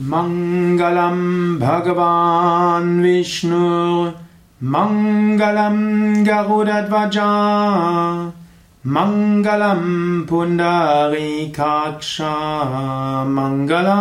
मङ्गलं भगवान् विष्णु मङ्गलं गहुरध्वजा मङ्गलं पुण्डरीकाक्षा काक्षाः मङ्गलायथ